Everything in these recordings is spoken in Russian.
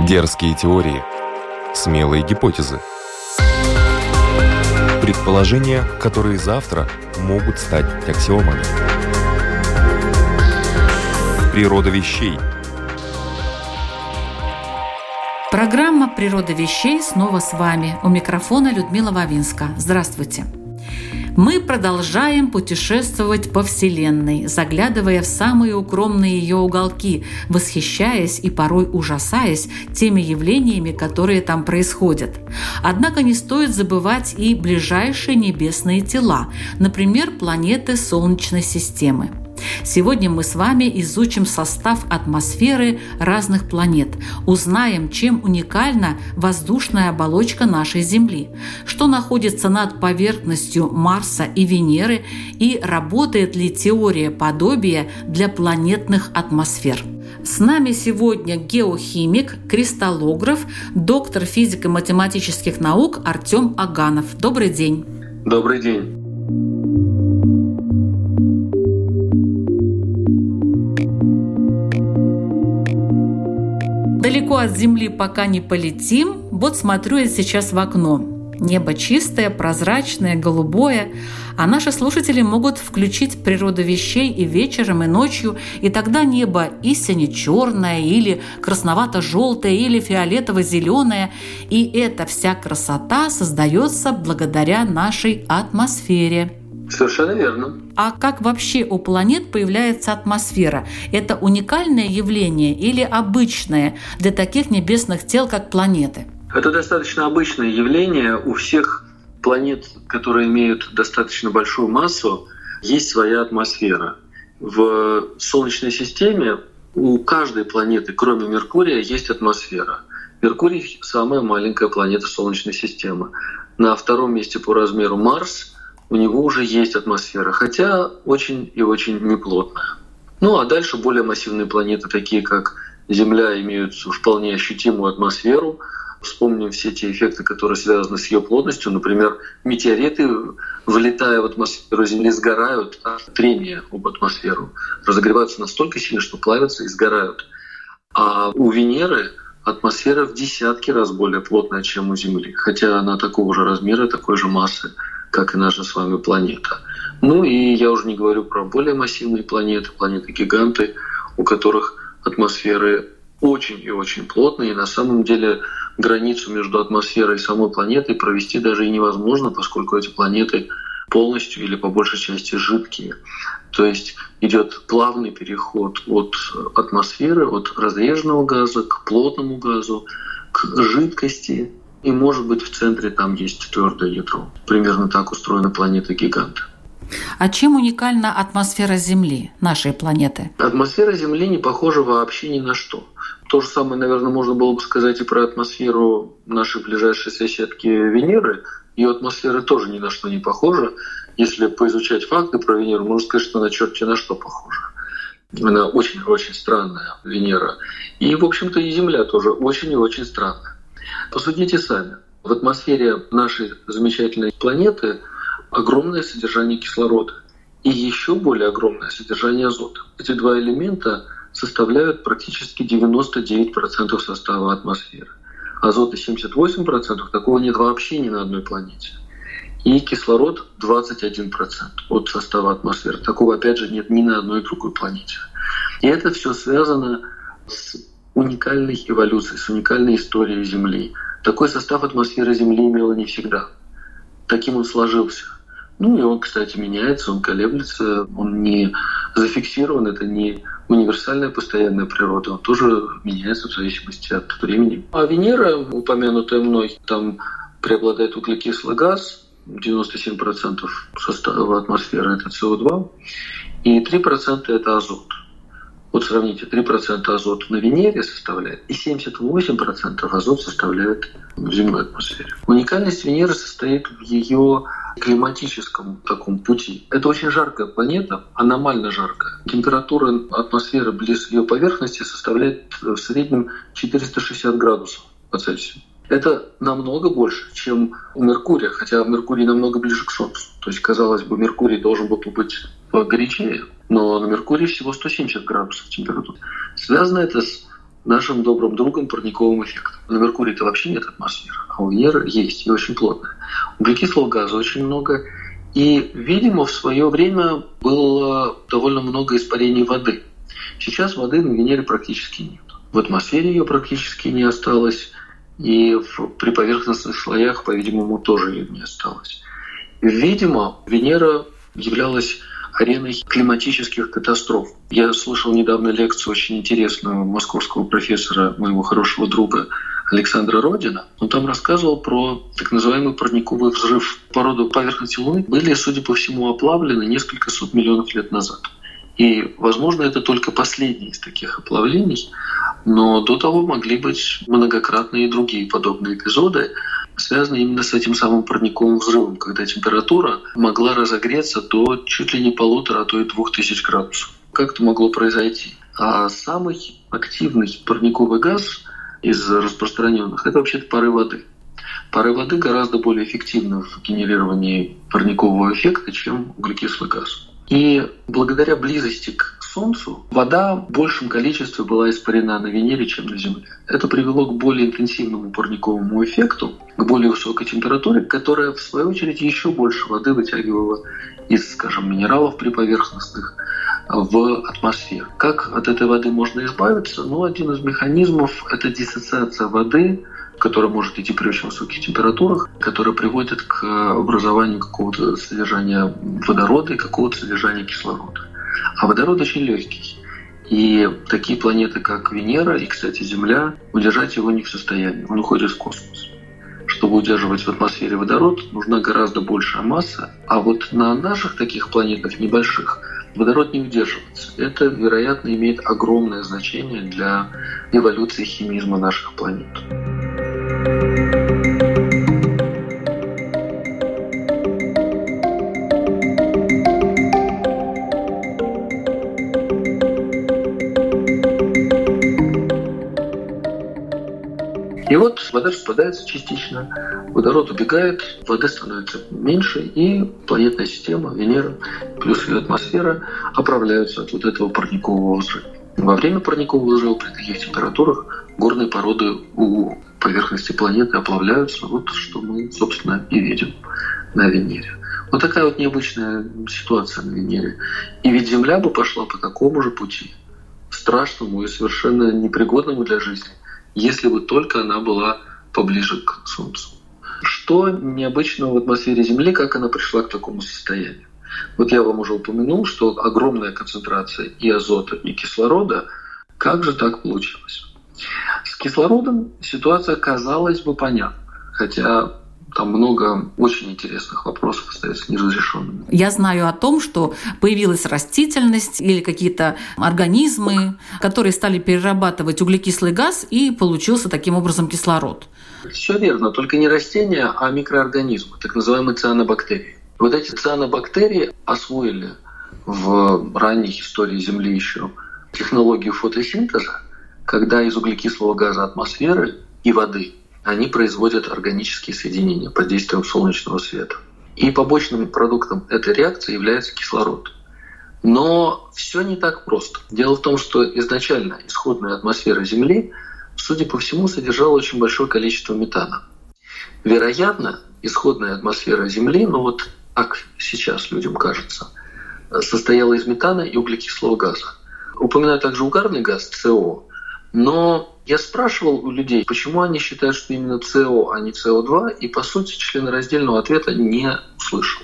Дерзкие теории, смелые гипотезы. Предположения, которые завтра могут стать аксиомами. Природа вещей. Программа «Природа вещей» снова с вами. У микрофона Людмила Вавинска. Здравствуйте. Мы продолжаем путешествовать по Вселенной, заглядывая в самые укромные ее уголки, восхищаясь и порой ужасаясь теми явлениями, которые там происходят. Однако не стоит забывать и ближайшие небесные тела, например, планеты Солнечной системы. Сегодня мы с вами изучим состав атмосферы разных планет, узнаем, чем уникальна воздушная оболочка нашей Земли, что находится над поверхностью Марса и Венеры и работает ли теория подобия для планетных атмосфер. С нами сегодня геохимик, кристаллограф, доктор физико-математических наук Артем Аганов. Добрый день. Добрый день. Далеко от Земли пока не полетим. Вот смотрю я сейчас в окно. Небо чистое, прозрачное, голубое, а наши слушатели могут включить природу вещей и вечером, и ночью, и тогда небо истине черное, или красновато-желтое, или фиолетово-зеленое, и эта вся красота создается благодаря нашей атмосфере. Совершенно верно. А как вообще у планет появляется атмосфера? Это уникальное явление или обычное для таких небесных тел, как планеты? Это достаточно обычное явление. У всех планет, которые имеют достаточно большую массу, есть своя атмосфера. В Солнечной системе у каждой планеты, кроме Меркурия, есть атмосфера. Меркурий – самая маленькая планета Солнечной системы. На втором месте по размеру Марс – у него уже есть атмосфера, хотя очень и очень неплотная. Ну а дальше более массивные планеты, такие как Земля, имеют вполне ощутимую атмосферу. Вспомним все те эффекты, которые связаны с ее плотностью. Например, метеориты, вылетая в атмосферу Земли, сгорают от трения об атмосферу. Разогреваются настолько сильно, что плавятся и сгорают. А у Венеры атмосфера в десятки раз более плотная, чем у Земли. Хотя она такого же размера, такой же массы как и наша с вами планета. Ну и я уже не говорю про более массивные планеты, планеты-гиганты, у которых атмосферы очень и очень плотные. И на самом деле границу между атмосферой и самой планетой провести даже и невозможно, поскольку эти планеты полностью или по большей части жидкие. То есть идет плавный переход от атмосферы, от разреженного газа к плотному газу, к жидкости, и, может быть, в центре там есть твердое ядро. Примерно так устроена планета-гигант. А чем уникальна атмосфера Земли, нашей планеты? Атмосфера Земли не похожа вообще ни на что. То же самое, наверное, можно было бы сказать и про атмосферу нашей ближайшей соседки Венеры. Ее атмосфера тоже ни на что не похожа. Если поизучать факты про Венеру, можно сказать, что она черти на что похожа. Она очень-очень странная, Венера. И, в общем-то, и Земля тоже очень и очень странная. Посудите сами. В атмосфере нашей замечательной планеты огромное содержание кислорода и еще более огромное содержание азота. Эти два элемента составляют практически 99% состава атмосферы. Азота 78%, такого нет вообще ни на одной планете. И кислород 21% от состава атмосферы. Такого, опять же, нет ни на одной другой планете. И это все связано с уникальной эволюции, с уникальной историей Земли. Такой состав атмосферы Земли имела не всегда. Таким он сложился. Ну и он, кстати, меняется, он колеблется, он не зафиксирован, это не универсальная постоянная природа, он тоже меняется в зависимости от времени. А Венера, упомянутая мной, там преобладает углекислый газ, 97% состава атмосферы это СО2, и 3% это азот. Вот сравните, 3% азота на Венере составляет, и 78% азот составляет в земной атмосфере. Уникальность Венеры состоит в ее климатическом таком пути. Это очень жаркая планета, аномально жаркая. Температура атмосферы близ ее поверхности составляет в среднем 460 градусов по Цельсию. Это намного больше, чем у Меркурия, хотя Меркурий намного ближе к Солнцу. То есть, казалось бы, Меркурий должен был быть погорячее, но на Меркурии всего 170 градусов температуры. Связано это с нашим добрым другом парниковым эффектом. На Меркурии-то вообще нет атмосферы, а у Венеры есть, и очень плотная. Углекислого газа очень много. И, видимо, в свое время было довольно много испарений воды. Сейчас воды на Венере практически нет. В атмосфере ее практически не осталось, и в, при поверхностных слоях, по-видимому, тоже ее не осталось. Видимо, Венера являлась ареной климатических катастроф. Я слышал недавно лекцию очень интересную московского профессора, моего хорошего друга Александра Родина. Он там рассказывал про так называемый парниковый взрыв. Породы поверхности Луны были, судя по всему, оплавлены несколько сот миллионов лет назад. И, возможно, это только последний из таких оплавлений, но до того могли быть многократные другие подобные эпизоды, связанные именно с этим самым парниковым взрывом, когда температура могла разогреться до чуть ли не полутора, а то и двух тысяч градусов. Как это могло произойти? А самый активный парниковый газ из распространенных – это вообще-то пары воды. Пары воды гораздо более эффективны в генерировании парникового эффекта, чем углекислый газ. И благодаря близости к Солнцу вода в большем количестве была испарена на Венере, чем на Земле. Это привело к более интенсивному парниковому эффекту, к более высокой температуре, которая, в свою очередь, еще больше воды вытягивала из, скажем, минералов приповерхностных в атмосферу. Как от этой воды можно избавиться? Ну, один из механизмов – это диссоциация воды которая может идти при очень высоких температурах, которая приводит к образованию какого-то содержания водорода и какого-то содержания кислорода. А водород очень легкий. И такие планеты, как Венера и, кстати, Земля, удержать его не в состоянии. Он уходит в космос. Чтобы удерживать в атмосфере водород, нужна гораздо большая масса. А вот на наших таких планетах небольших водород не удерживается. Это, вероятно, имеет огромное значение для эволюции химизма наших планет. И вот вода распадается частично, водород убегает, воды становится меньше, и планетная система, Венера, плюс ее атмосфера оправляются от вот этого парникового взрыва. Во время парникового взрыва при таких температурах горные породы у поверхности планеты оплавляются. Вот что мы, собственно, и видим на Венере. Вот такая вот необычная ситуация на Венере. И ведь Земля бы пошла по такому же пути, страшному и совершенно непригодному для жизни – если бы только она была поближе к Солнцу. Что необычного в атмосфере Земли, как она пришла к такому состоянию? Вот я вам уже упомянул, что огромная концентрация и азота, и кислорода. Как же так получилось? С кислородом ситуация казалась бы понятна, хотя там много очень интересных вопросов остается неразрешенными. Я знаю о том, что появилась растительность или какие-то организмы, которые стали перерабатывать углекислый газ, и получился таким образом кислород. Все верно, только не растения, а микроорганизмы, так называемые цианобактерии. Вот эти цианобактерии освоили в ранней истории Земли еще технологию фотосинтеза, когда из углекислого газа атмосферы и воды они производят органические соединения под действием солнечного света. И побочным продуктом этой реакции является кислород. Но все не так просто. Дело в том, что изначально исходная атмосфера Земли, судя по всему, содержала очень большое количество метана. Вероятно, исходная атмосфера Земли, ну вот так сейчас людям кажется, состояла из метана и углекислого газа. Упоминаю также угарный газ, СО, но я спрашивал у людей, почему они считают, что именно СО, а не СО2, и по сути членораздельного ответа не услышал.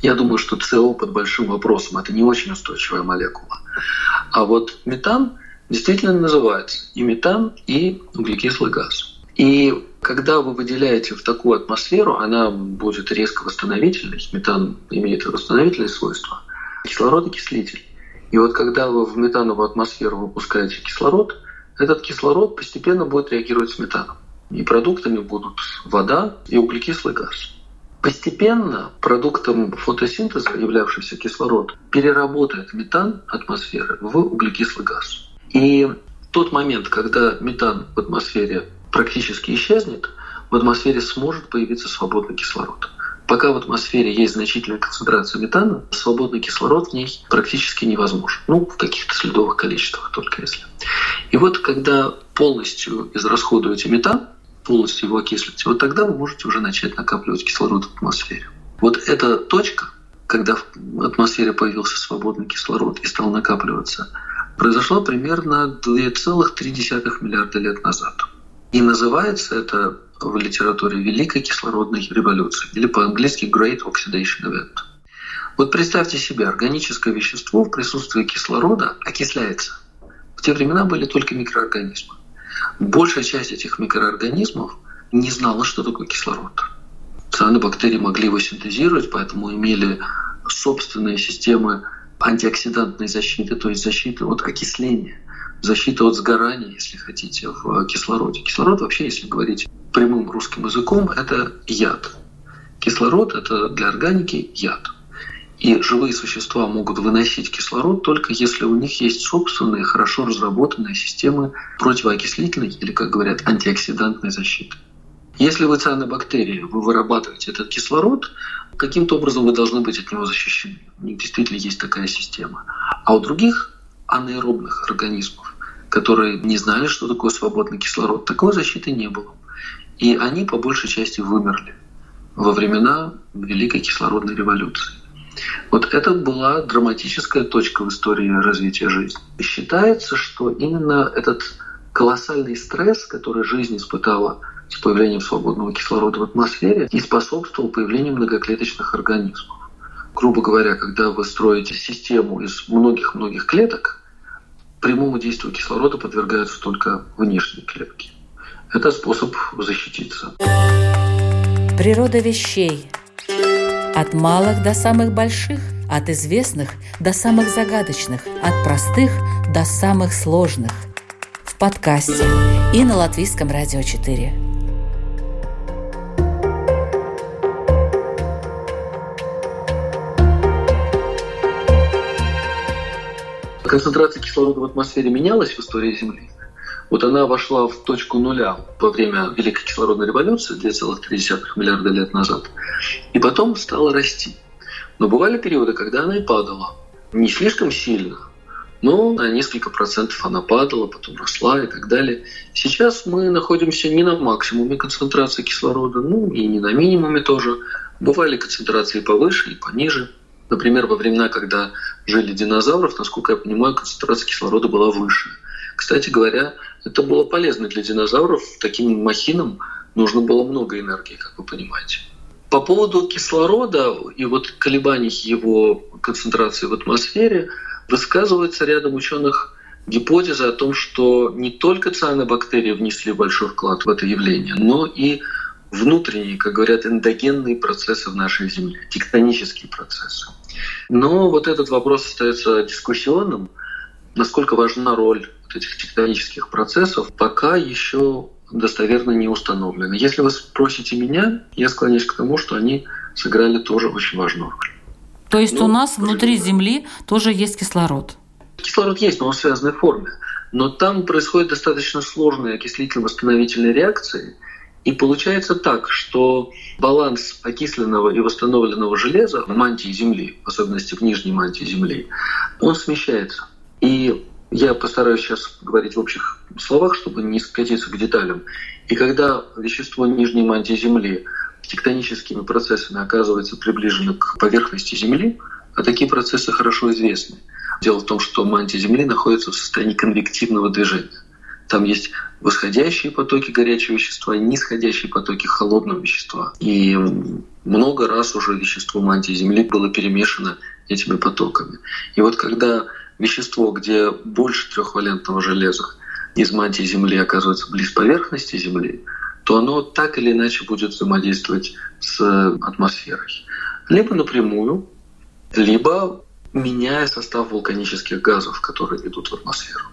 Я думаю, что СО под большим вопросом. Это не очень устойчивая молекула. А вот метан действительно называется и метан, и углекислый газ. И когда вы выделяете в такую атмосферу, она будет резко восстановительной. Метан имеет восстановительные свойства. Кислород – окислитель. И вот когда вы в метановую атмосферу выпускаете кислород – этот кислород постепенно будет реагировать с метаном. И продуктами будут вода и углекислый газ. Постепенно продуктом фотосинтеза, являвшийся кислород, переработает метан атмосферы в углекислый газ. И тот момент, когда метан в атмосфере практически исчезнет, в атмосфере сможет появиться свободный кислород. Пока в атмосфере есть значительная концентрация метана, свободный кислород в ней практически невозможен. Ну, в каких-то следовых количествах только если. И вот когда полностью израсходуете метан, полностью его окислите, вот тогда вы можете уже начать накапливать кислород в атмосфере. Вот эта точка, когда в атмосфере появился свободный кислород и стал накапливаться, произошла примерно 2,3 миллиарда лет назад. И называется это в литературе Великой кислородной революции, или по-английски Great Oxidation Event. Вот представьте себе, органическое вещество в присутствии кислорода окисляется. В те времена были только микроорганизмы. Большая часть этих микроорганизмов не знала, что такое кислород. Цианобактерии могли его синтезировать, поэтому имели собственные системы антиоксидантной защиты, то есть защиты от окисления, защиты от сгорания, если хотите, в кислороде. Кислород вообще, если говорить прямым русским языком, это яд. Кислород – это для органики яд. И живые существа могут выносить кислород только если у них есть собственные, хорошо разработанные системы противоокислительной или, как говорят, антиоксидантной защиты. Если вы цианобактерии, вы вырабатываете этот кислород, каким-то образом вы должны быть от него защищены. У них действительно есть такая система. А у других анаэробных организмов, которые не знали, что такое свободный кислород, такой защиты не было. И они по большей части вымерли во времена Великой кислородной революции. Вот это была драматическая точка в истории развития жизни. И считается, что именно этот колоссальный стресс, который жизнь испытала с появлением свободного кислорода в атмосфере, и способствовал появлению многоклеточных организмов. Грубо говоря, когда вы строите систему из многих-многих клеток, прямому действию кислорода подвергаются только внешние клетки. Это способ защититься. Природа вещей – от малых до самых больших, от известных до самых загадочных, от простых до самых сложных. В подкасте и на Латвийском радио 4. Концентрация кислорода в атмосфере менялась в истории Земли. Вот она вошла в точку нуля во время Великой кислородной революции 2,3 миллиарда лет назад. И потом стала расти. Но бывали периоды, когда она и падала. Не слишком сильно, но на несколько процентов она падала, потом росла и так далее. Сейчас мы находимся не на максимуме концентрации кислорода, ну и не на минимуме тоже. Бывали концентрации повыше и пониже. Например, во времена, когда жили динозавров, насколько я понимаю, концентрация кислорода была выше. Кстати говоря, это было полезно для динозавров. Таким махинам нужно было много энергии, как вы понимаете. По поводу кислорода и вот колебаний его концентрации в атмосфере высказывается рядом ученых гипотеза о том, что не только цианобактерии внесли большой вклад в это явление, но и внутренние, как говорят, эндогенные процессы в нашей Земле, тектонические процессы. Но вот этот вопрос остается дискуссионным, насколько важна роль этих тектонических процессов пока еще достоверно не установлено. Если вы спросите меня, я склоняюсь к тому, что они сыграли тоже очень важную роль. То есть ну, у нас внутри Земли тоже есть кислород? Кислород есть, но он в связанной форме. Но там происходят достаточно сложные окислительно-восстановительные реакции. И получается так, что баланс окисленного и восстановленного железа в мантии Земли, в особенности в нижней мантии Земли, он смещается. И я постараюсь сейчас говорить в общих словах, чтобы не скатиться к деталям. И когда вещество нижней мантии Земли тектоническими процессами оказывается приближено к поверхности Земли, а такие процессы хорошо известны. Дело в том, что мантия Земли находится в состоянии конвективного движения. Там есть восходящие потоки горячего вещества нисходящие потоки холодного вещества. И много раз уже вещество мантии Земли было перемешано этими потоками. И вот когда вещество, где больше трехвалентного железа из мантии Земли оказывается близ поверхности Земли, то оно так или иначе будет взаимодействовать с атмосферой. Либо напрямую, либо меняя состав вулканических газов, которые идут в атмосферу.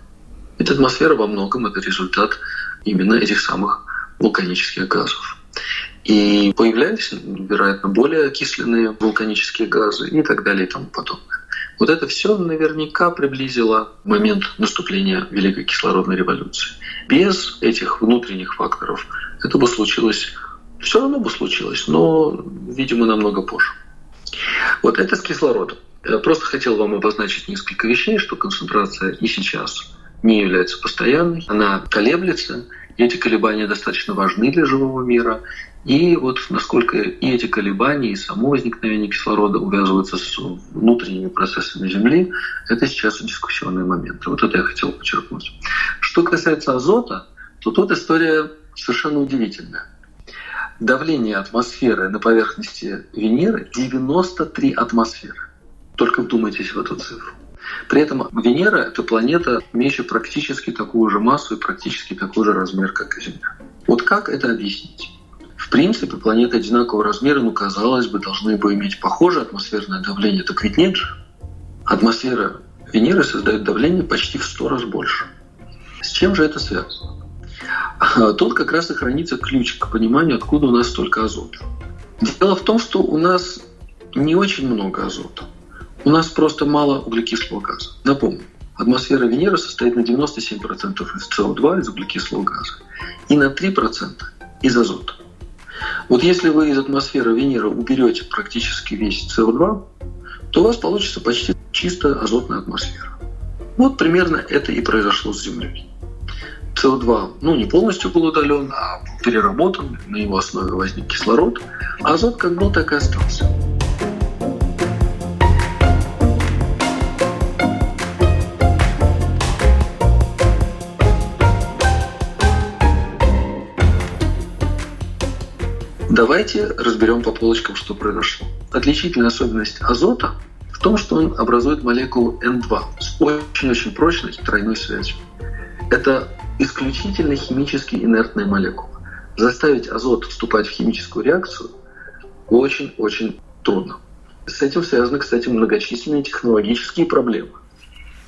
Эта атмосфера во многом это результат именно этих самых вулканических газов. И появлялись, вероятно, более окисленные вулканические газы и так далее и тому подобное. Вот это все наверняка приблизило момент наступления Великой кислородной революции. Без этих внутренних факторов это бы случилось, все равно бы случилось, но, видимо, намного позже. Вот это с кислородом. Я просто хотел вам обозначить несколько вещей, что концентрация и сейчас не является постоянной, она колеблется, и эти колебания достаточно важны для живого мира. И вот насколько и эти колебания, и само возникновение кислорода увязываются с внутренними процессами Земли, это сейчас дискуссионные моменты. Вот это я хотел подчеркнуть. Что касается азота, то тут история совершенно удивительная. Давление атмосферы на поверхности Венеры 93 атмосферы. Только вдумайтесь в эту цифру. При этом Венера — это планета, имеющая практически такую же массу и практически такой же размер, как и Земля. Вот как это объяснить? В принципе, планеты одинакового размера, ну, казалось бы, должны бы иметь похожее атмосферное давление. Так ведь нет же. Атмосфера Венеры создает давление почти в сто раз больше. С чем же это связано? Тут как раз и хранится ключ к пониманию, откуда у нас столько азота. Дело в том, что у нас не очень много азота. У нас просто мало углекислого газа. Напомню, атмосфера Венеры состоит на 97% из СО2, из углекислого газа, и на 3% из азота. Вот если вы из атмосферы Венеры уберете практически весь СО2, то у вас получится почти чисто азотная атмосфера. Вот примерно это и произошло с Землей. СО2 ну, не полностью был удален, а переработан, на его основе возник кислород, а азот как был, так и остался. Давайте разберем по полочкам, что произошло. Отличительная особенность азота в том, что он образует молекулу N2 с очень-очень прочной тройной связью. Это исключительно химически инертная молекула. Заставить азот вступать в химическую реакцию очень-очень трудно. С этим связаны, кстати, многочисленные технологические проблемы.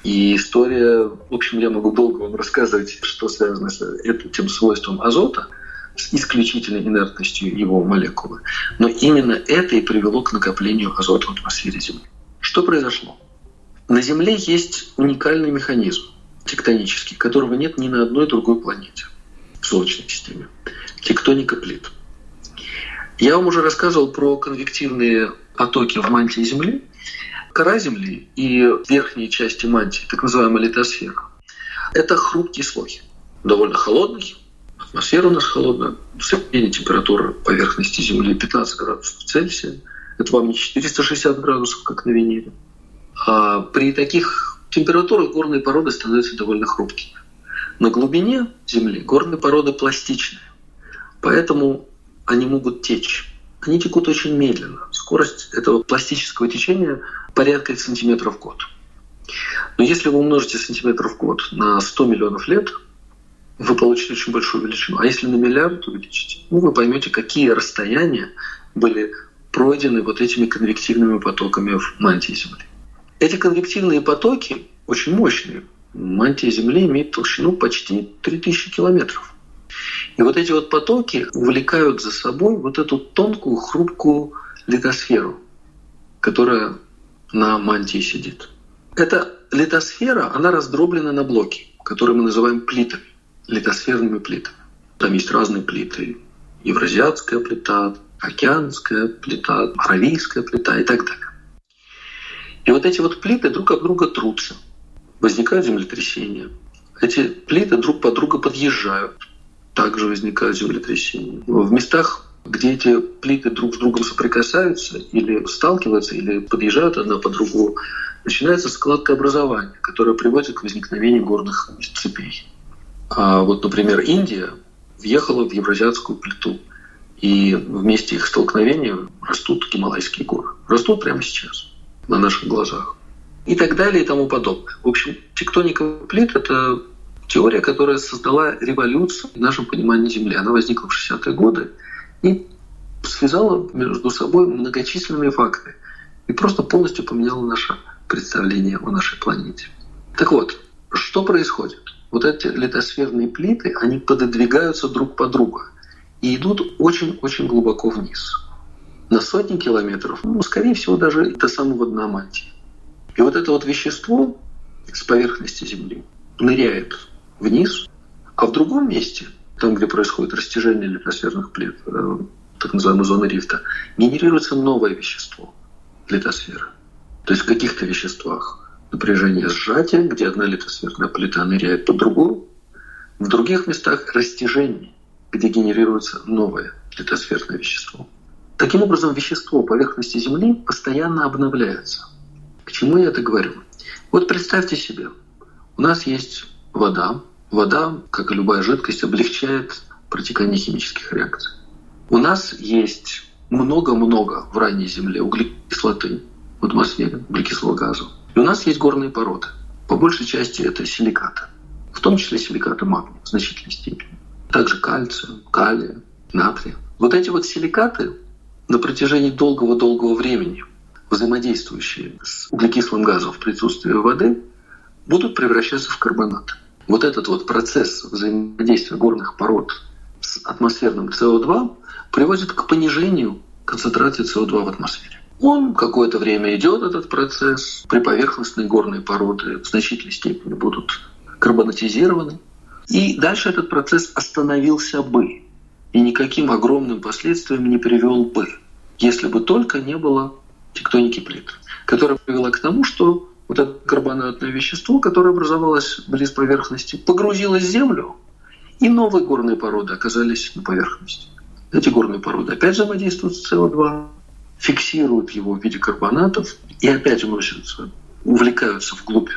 И история, в общем, я могу долго вам рассказывать, что связано с этим свойством азота – исключительной инертностью его молекулы. Но именно это и привело к накоплению азота в атмосфере Земли. Что произошло? На Земле есть уникальный механизм тектонический, которого нет ни на одной другой планете в Солнечной системе. Тектоника плит. Я вам уже рассказывал про конвективные потоки в мантии Земли. Кора Земли и верхние части мантии, так называемая литосфера, это хрупкий слой, довольно холодный, Атмосфера у нас холодная, средняя температура поверхности Земли 15 градусов Цельсия. Это вам не 460 градусов, как на Венере. А при таких температурах горные породы становятся довольно хрупкими. На глубине Земли горные породы пластичные, поэтому они могут течь. Они текут очень медленно. Скорость этого пластического течения порядка сантиметров в год. Но если вы умножите сантиметров в год на 100 миллионов лет – вы получите очень большую величину. А если на миллиард увеличите, ну, вы поймете, какие расстояния были пройдены вот этими конвективными потоками в мантии Земли. Эти конвективные потоки очень мощные. Мантия Земли имеет толщину почти 3000 километров. И вот эти вот потоки увлекают за собой вот эту тонкую, хрупкую литосферу, которая на мантии сидит. Эта литосфера, она раздроблена на блоки, которые мы называем плитами литосферными плитами. Там есть разные плиты. Евразиатская плита, океанская плита, аравийская плита и так далее. И вот эти вот плиты друг об друга трутся. Возникают землетрясения. Эти плиты друг под друга подъезжают. Также возникают землетрясения. В местах, где эти плиты друг с другом соприкасаются или сталкиваются, или подъезжают одна по другу, начинается складка образования, которая приводит к возникновению горных цепей. А вот, например, Индия въехала в евразиатскую плиту, и вместе их столкновения растут гималайские горы. Растут прямо сейчас, на наших глазах. И так далее и тому подобное. В общем, тектоника плит — это теория, которая создала революцию в нашем понимании Земли. Она возникла в 60-е годы и связала между собой многочисленные факты и просто полностью поменяла наше представление о нашей планете. Так вот, что происходит? Вот эти литосферные плиты, они пододвигаются друг по другу и идут очень-очень глубоко вниз. На сотни километров, ну, скорее всего, даже до самого дна мантии. И вот это вот вещество с поверхности Земли ныряет вниз, а в другом месте, там, где происходит растяжение литосферных плит, э, так называемая зона рифта, генерируется новое вещество литосферы. То есть в каких-то веществах напряжение сжатия, где одна литосферная плита ныряет под другую. В других местах растяжение, где генерируется новое литосферное вещество. Таким образом, вещество поверхности Земли постоянно обновляется. К чему я это говорю? Вот представьте себе, у нас есть вода. Вода, как и любая жидкость, облегчает протекание химических реакций. У нас есть много-много в ранней Земле углекислоты в атмосфере, углекислого газа. И у нас есть горные породы. По большей части это силикаты. В том числе силикаты магния в значительной степени. Также кальция, калия, натрия. Вот эти вот силикаты на протяжении долгого-долгого времени, взаимодействующие с углекислым газом в присутствии воды, будут превращаться в карбонаты. Вот этот вот процесс взаимодействия горных пород с атмосферным СО2 приводит к понижению концентрации СО2 в атмосфере. Он какое-то время идет, этот процесс. Приповерхностные горные породы в значительной степени будут карбонатизированы. И дальше этот процесс остановился бы и никаким огромным последствиям не привел бы, если бы только не было тектоники плит, которая привела к тому, что вот это карбонатное вещество, которое образовалось близ поверхности, погрузилось в землю, и новые горные породы оказались на поверхности. Эти горные породы опять взаимодействуют с СО2, фиксируют его в виде карбонатов и опять уносятся, увлекаются вглубь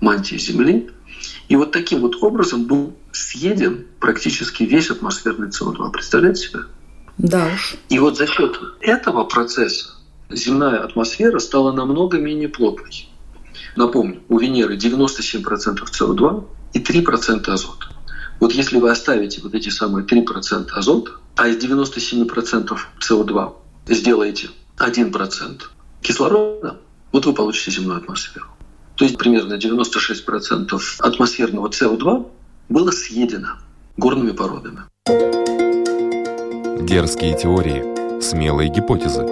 мантии Земли. И вот таким вот образом был съеден практически весь атмосферный СО2. Представляете себе? Да уж. И вот за счет этого процесса земная атмосфера стала намного менее плотной. Напомню, у Венеры 97% СО2 и 3% азота. Вот если вы оставите вот эти самые 3% азота, а из 97% СО2 сделаете 1% кислорода, вот вы получите земную атмосферу. То есть примерно 96% атмосферного СО2 было съедено горными породами. Дерзкие теории, смелые гипотезы,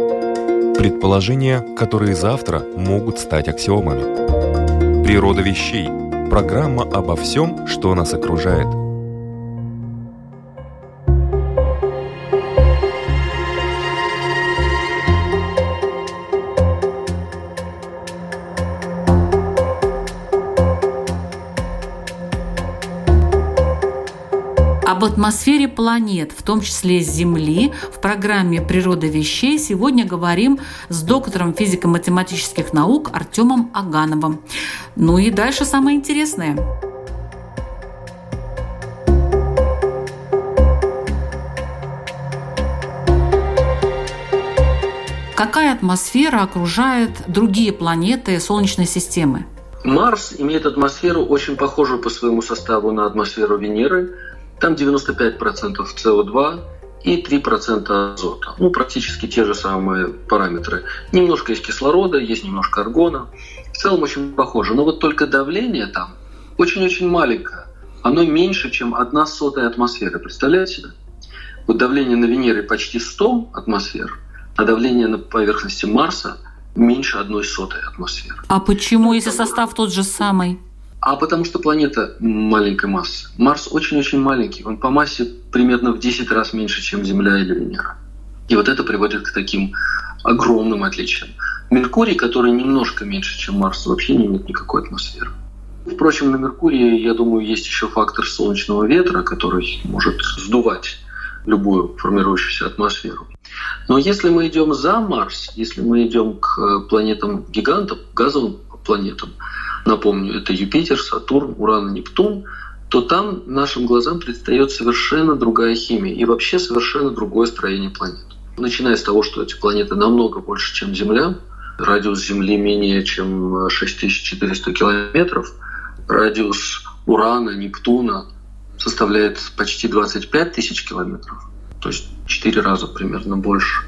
предположения, которые завтра могут стать аксиомами. Природа вещей. Программа обо всем, что нас окружает – атмосфере планет, в том числе Земли, в программе «Природа вещей» сегодня говорим с доктором физико-математических наук Артемом Агановым. Ну и дальше самое интересное. Какая атмосфера окружает другие планеты Солнечной системы? Марс имеет атмосферу очень похожую по своему составу на атмосферу Венеры – там 95% СО2 и 3% азота. Ну, практически те же самые параметры. Немножко есть кислорода, есть немножко аргона. В целом очень похоже. Но вот только давление там очень-очень маленькое. Оно меньше, чем одна сотая атмосферы. Представляете себе? Вот давление на Венере почти 100 атмосфер, а давление на поверхности Марса меньше одной сотой атмосферы. А почему, если состав тот же самый? А потому что планета маленькой массы. Марс очень-очень маленький. Он по массе примерно в 10 раз меньше, чем Земля или Венера. И вот это приводит к таким огромным отличиям. Меркурий, который немножко меньше, чем Марс, вообще не имеет никакой атмосферы. Впрочем, на Меркурии, я думаю, есть еще фактор солнечного ветра, который может сдувать любую формирующуюся атмосферу. Но если мы идем за Марс, если мы идем к планетам-гигантам, газовым планетам, напомню, это Юпитер, Сатурн, Уран, Нептун, то там нашим глазам предстает совершенно другая химия и вообще совершенно другое строение планет. Начиная с того, что эти планеты намного больше, чем Земля, радиус Земли менее чем 6400 километров, радиус Урана, Нептуна составляет почти 25 тысяч километров, то есть 4 раза примерно больше.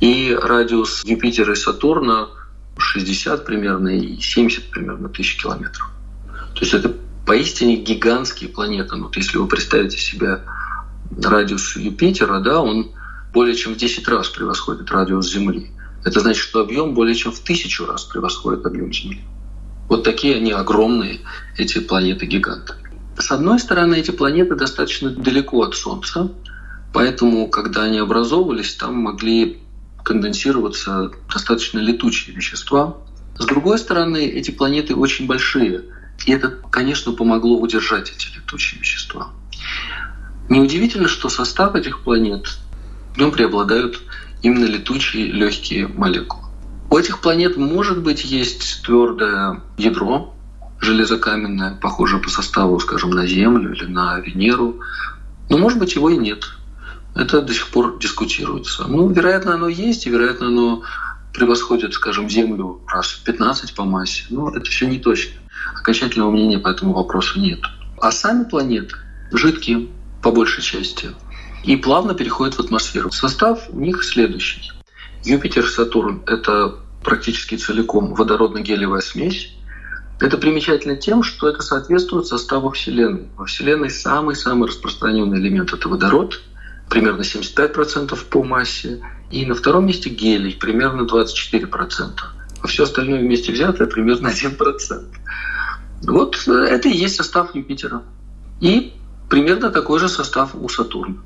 И радиус Юпитера и Сатурна 60 примерно и 70 примерно тысяч километров. То есть это поистине гигантские планеты. Ну, вот если вы представите себе радиус Юпитера, да, он более чем в 10 раз превосходит радиус Земли. Это значит, что объем более чем в тысячу раз превосходит объем Земли. Вот такие они огромные, эти планеты-гиганты. С одной стороны, эти планеты достаточно далеко от Солнца, поэтому, когда они образовывались, там могли конденсироваться достаточно летучие вещества, С другой стороны, эти планеты очень большие, и это, конечно, помогло удержать эти летучие вещества. Неудивительно, что состав этих планет, в нем преобладают именно летучие легкие молекулы. У этих планет, может быть, есть твердое ядро, железокаменное, похожее по составу, скажем, на Землю или на Венеру, но, может быть, его и нет. Это до сих пор дискутируется. Ну, вероятно, оно есть, и, вероятно, оно превосходит, скажем, Землю раз в 15 по массе. Но это все не точно. Окончательного мнения по этому вопросу нет. А сами планеты жидкие, по большей части, и плавно переходят в атмосферу. Состав у них следующий. Юпитер, Сатурн — это практически целиком водородно-гелевая смесь. Это примечательно тем, что это соответствует составу Вселенной. Во Вселенной самый-самый распространенный элемент — это водород, примерно 75% по массе, и на втором месте гелий, примерно 24%. А все остальное вместе взятое примерно 1%. Вот это и есть состав Юпитера. И примерно такой же состав у Сатурна.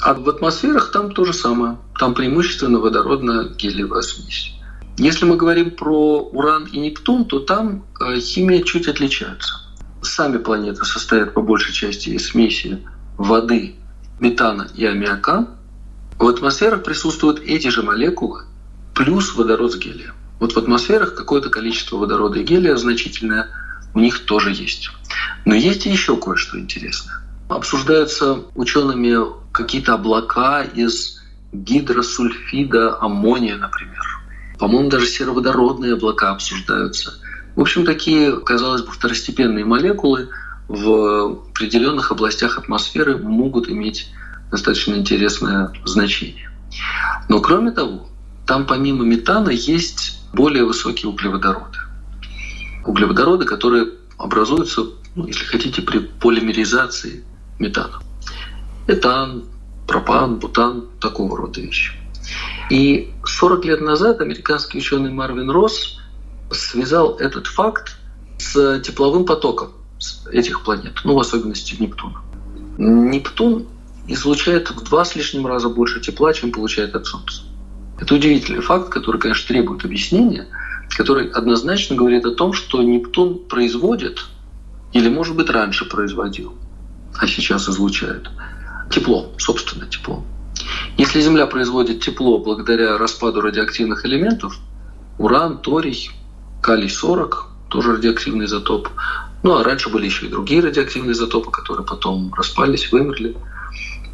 А в атмосферах там то же самое. Там преимущественно водородно-гелиевая смесь. Если мы говорим про Уран и Нептун, то там э, химия чуть отличается. Сами планеты состоят по большей части из смеси воды, метана и аммиака. В атмосферах присутствуют эти же молекулы плюс водород с гелием. Вот в атмосферах какое-то количество водорода и гелия значительное у них тоже есть. Но есть еще кое-что интересное. Обсуждаются учеными какие-то облака из гидросульфида аммония, например. По-моему, даже сероводородные облака обсуждаются. В общем, такие, казалось бы, второстепенные молекулы в определенных областях атмосферы могут иметь достаточно интересное значение. Но кроме того, там помимо метана есть более высокие углеводороды. Углеводороды, которые образуются, ну, если хотите, при полимеризации метана. Этан, пропан, бутан, такого рода вещи. И 40 лет назад американский ученый Марвин Росс связал этот факт с тепловым потоком этих планет, ну, в особенности Нептуна. Нептун излучает в два с лишним раза больше тепла, чем получает от Солнца. Это удивительный факт, который, конечно, требует объяснения, который однозначно говорит о том, что Нептун производит, или, может быть, раньше производил, а сейчас излучает, тепло, собственно тепло. Если Земля производит тепло благодаря распаду радиоактивных элементов, уран, торий, калий-40, тоже радиоактивный изотоп, ну а раньше были еще и другие радиоактивные изотопы, которые потом распались, вымерли,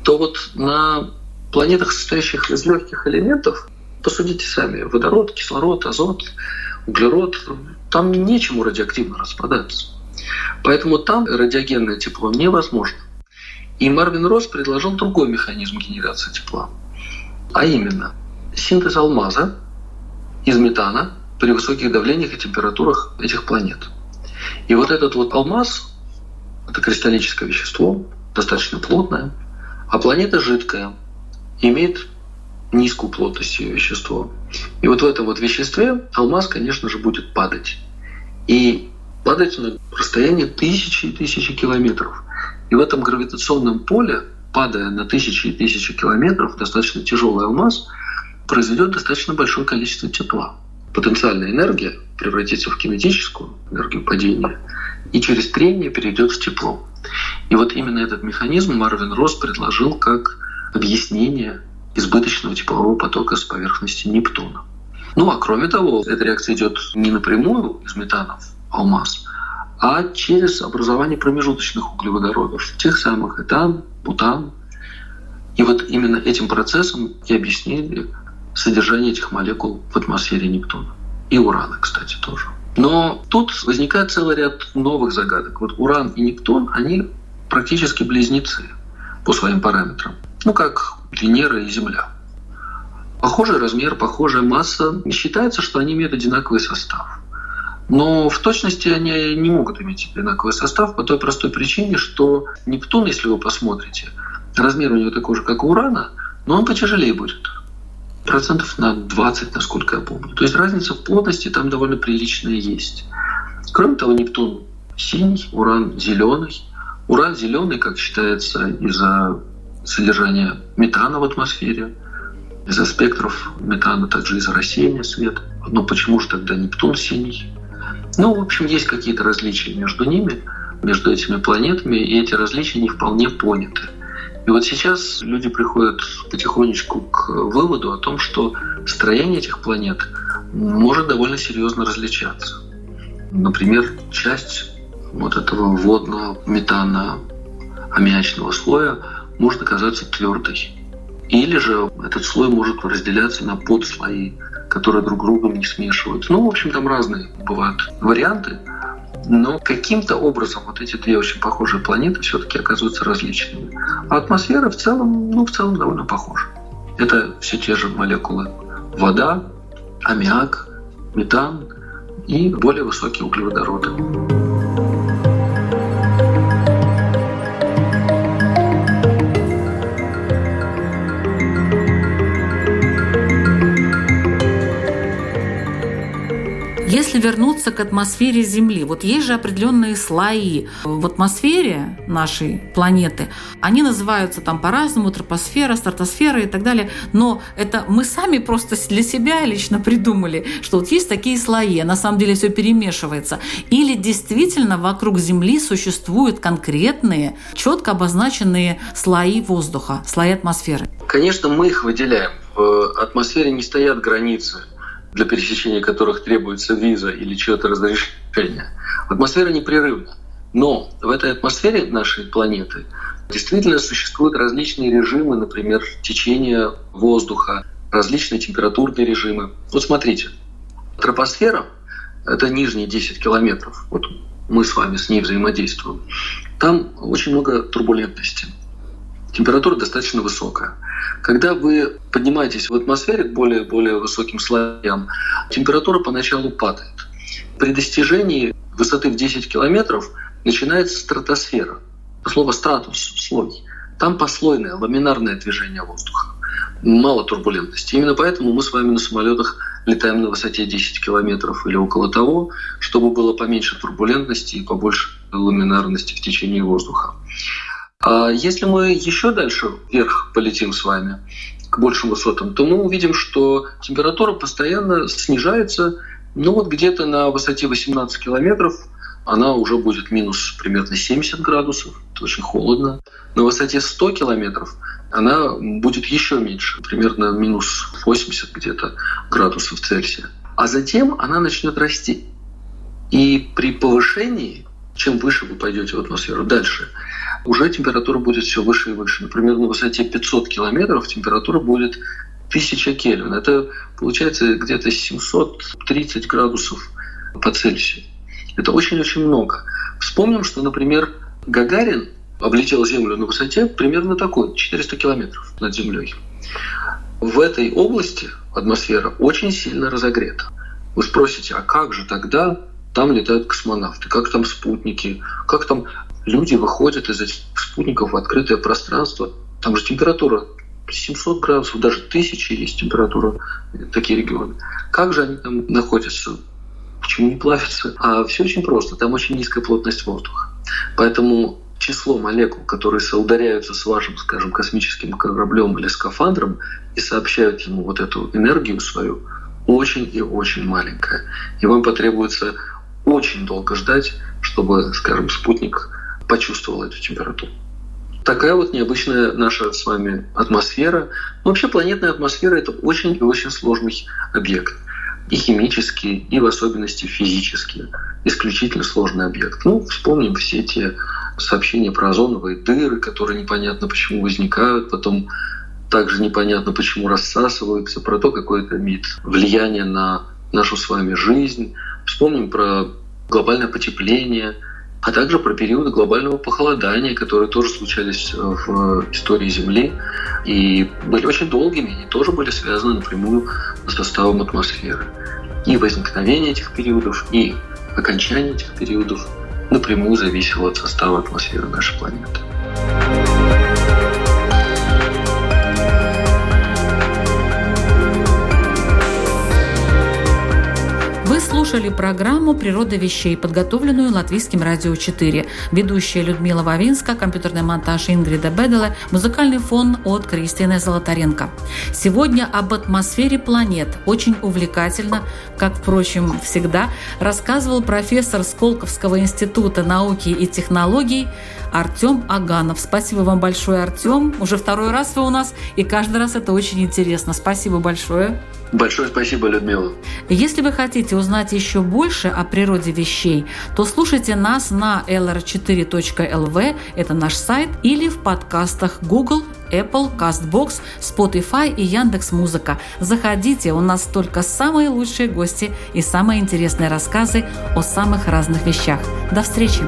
то вот на планетах, состоящих из легких элементов, посудите сами, водород, кислород, азот, углерод, там нечему радиоактивно распадаться. Поэтому там радиогенное тепло невозможно. И Марвин Росс предложил другой механизм генерации тепла. А именно, синтез алмаза из метана при высоких давлениях и температурах этих планет. И вот этот вот алмаз, это кристаллическое вещество, достаточно плотное, а планета жидкая, имеет низкую плотность ее вещество. И вот в этом вот веществе алмаз, конечно же, будет падать. И падать на расстояние тысячи и тысячи километров. И в этом гравитационном поле, падая на тысячи и тысячи километров, достаточно тяжелый алмаз произведет достаточно большое количество тепла. Потенциальная энергия превратится в кинетическую энергию падения и через трение перейдет в тепло. И вот именно этот механизм Марвин Росс предложил как объяснение избыточного теплового потока с поверхности Нептуна. Ну а кроме того, эта реакция идет не напрямую из метана в алмаз, а через образование промежуточных углеводородов, тех самых этан, бутан. И вот именно этим процессом и объяснили содержание этих молекул в атмосфере Нептуна. И урана, кстати, тоже. Но тут возникает целый ряд новых загадок. Вот Уран и Нептун, они практически близнецы по своим параметрам. Ну, как Венера и Земля. Похожий размер, похожая масса. Считается, что они имеют одинаковый состав. Но в точности они не могут иметь одинаковый состав по той простой причине, что Нептун, если вы посмотрите, размер у него такой же, как у Урана, но он потяжелее будет. Процентов на 20, насколько я помню. То есть разница в плотности там довольно приличная есть. Кроме того, Нептун синий, Уран зеленый. Уран зеленый, как считается, из-за содержания метана в атмосфере, из-за спектров метана, также из-за рассеяния света. Ну почему же тогда Нептун синий? Ну, в общем, есть какие-то различия между ними, между этими планетами, и эти различия не вполне поняты. И вот сейчас люди приходят потихонечку к выводу о том, что строение этих планет может довольно серьезно различаться. Например, часть вот этого водного метана аммиачного слоя может оказаться твердой. Или же этот слой может разделяться на подслои, которые друг другом не смешиваются. Ну, в общем, там разные бывают варианты. Но каким-то образом вот эти две очень похожие планеты все-таки оказываются различными. А атмосфера в целом, ну, в целом довольно похожа. Это все те же молекулы вода, аммиак, метан и более высокие углеводороды. Если вернуться к атмосфере Земли, вот есть же определенные слои в атмосфере нашей планеты. Они называются там по-разному, тропосфера, стратосфера и так далее. Но это мы сами просто для себя лично придумали, что вот есть такие слои, а на самом деле все перемешивается. Или действительно вокруг Земли существуют конкретные, четко обозначенные слои воздуха, слои атмосферы? Конечно, мы их выделяем. В атмосфере не стоят границы для пересечения которых требуется виза или чье-то разрешение. Атмосфера непрерывна. Но в этой атмосфере нашей планеты действительно существуют различные режимы, например, течения воздуха, различные температурные режимы. Вот смотрите, тропосфера — это нижние 10 километров. Вот мы с вами с ней взаимодействуем. Там очень много турбулентности. Температура достаточно высокая. Когда вы поднимаетесь в атмосфере к более, более высоким слоям, температура поначалу падает. При достижении высоты в 10 километров начинается стратосфера. Слово «стратус» — слой. Там послойное, ламинарное движение воздуха. Мало турбулентности. Именно поэтому мы с вами на самолетах летаем на высоте 10 километров или около того, чтобы было поменьше турбулентности и побольше ламинарности в течение воздуха. А если мы еще дальше вверх полетим с вами, к большим высотам, то мы увидим, что температура постоянно снижается, ну вот где-то на высоте 18 километров она уже будет минус примерно 70 градусов, это очень холодно. На высоте 100 километров она будет еще меньше, примерно минус 80 где-то градусов Цельсия. А затем она начнет расти. И при повышении, чем выше вы пойдете в атмосферу дальше, уже температура будет все выше и выше. Например, на высоте 500 километров температура будет 1000 Кельвин. Это получается где-то 730 градусов по Цельсию. Это очень-очень много. Вспомним, что, например, Гагарин облетел Землю на высоте примерно такой, 400 километров над Землей. В этой области атмосфера очень сильно разогрета. Вы спросите, а как же тогда там летают космонавты, как там спутники, как там люди выходят из этих спутников в открытое пространство. Там же температура 700 градусов, даже тысячи есть температура, такие регионы. Как же они там находятся? Почему не плавятся? А все очень просто. Там очень низкая плотность воздуха. Поэтому число молекул, которые соударяются с вашим, скажем, космическим кораблем или скафандром и сообщают ему вот эту энергию свою, очень и очень маленькое. И вам потребуется очень долго ждать, чтобы, скажем, спутник почувствовал эту температуру. Такая вот необычная наша с вами атмосфера. вообще планетная атмосфера — это очень и очень сложный объект. И химический, и в особенности физический. Исключительно сложный объект. Ну, вспомним все те сообщения про озоновые дыры, которые непонятно почему возникают, потом также непонятно почему рассасываются, про то, какое это имеет влияние на нашу с вами жизнь. Вспомним про глобальное потепление — а также про периоды глобального похолодания, которые тоже случались в истории Земли и были очень долгими, и тоже были связаны напрямую с составом атмосферы. И возникновение этих периодов, и окончание этих периодов напрямую зависело от состава атмосферы нашей планеты. Слушали программу «Природа вещей», подготовленную Латвийским радио 4. Ведущая Людмила Вавинска, компьютерный монтаж Ингрида Беделе, музыкальный фон от Кристины Золотаренко. Сегодня об атмосфере планет. Очень увлекательно, как, впрочем, всегда, рассказывал профессор Сколковского института науки и технологий Артем Аганов. Спасибо вам большое, Артем. Уже второй раз вы у нас, и каждый раз это очень интересно. Спасибо большое. Большое спасибо, Людмила. Если вы хотите узнать еще больше о природе вещей, то слушайте нас на lr4.lv, это наш сайт, или в подкастах Google, Apple, CastBox, Spotify и Яндекс Музыка. Заходите, у нас только самые лучшие гости и самые интересные рассказы о самых разных вещах. До встречи!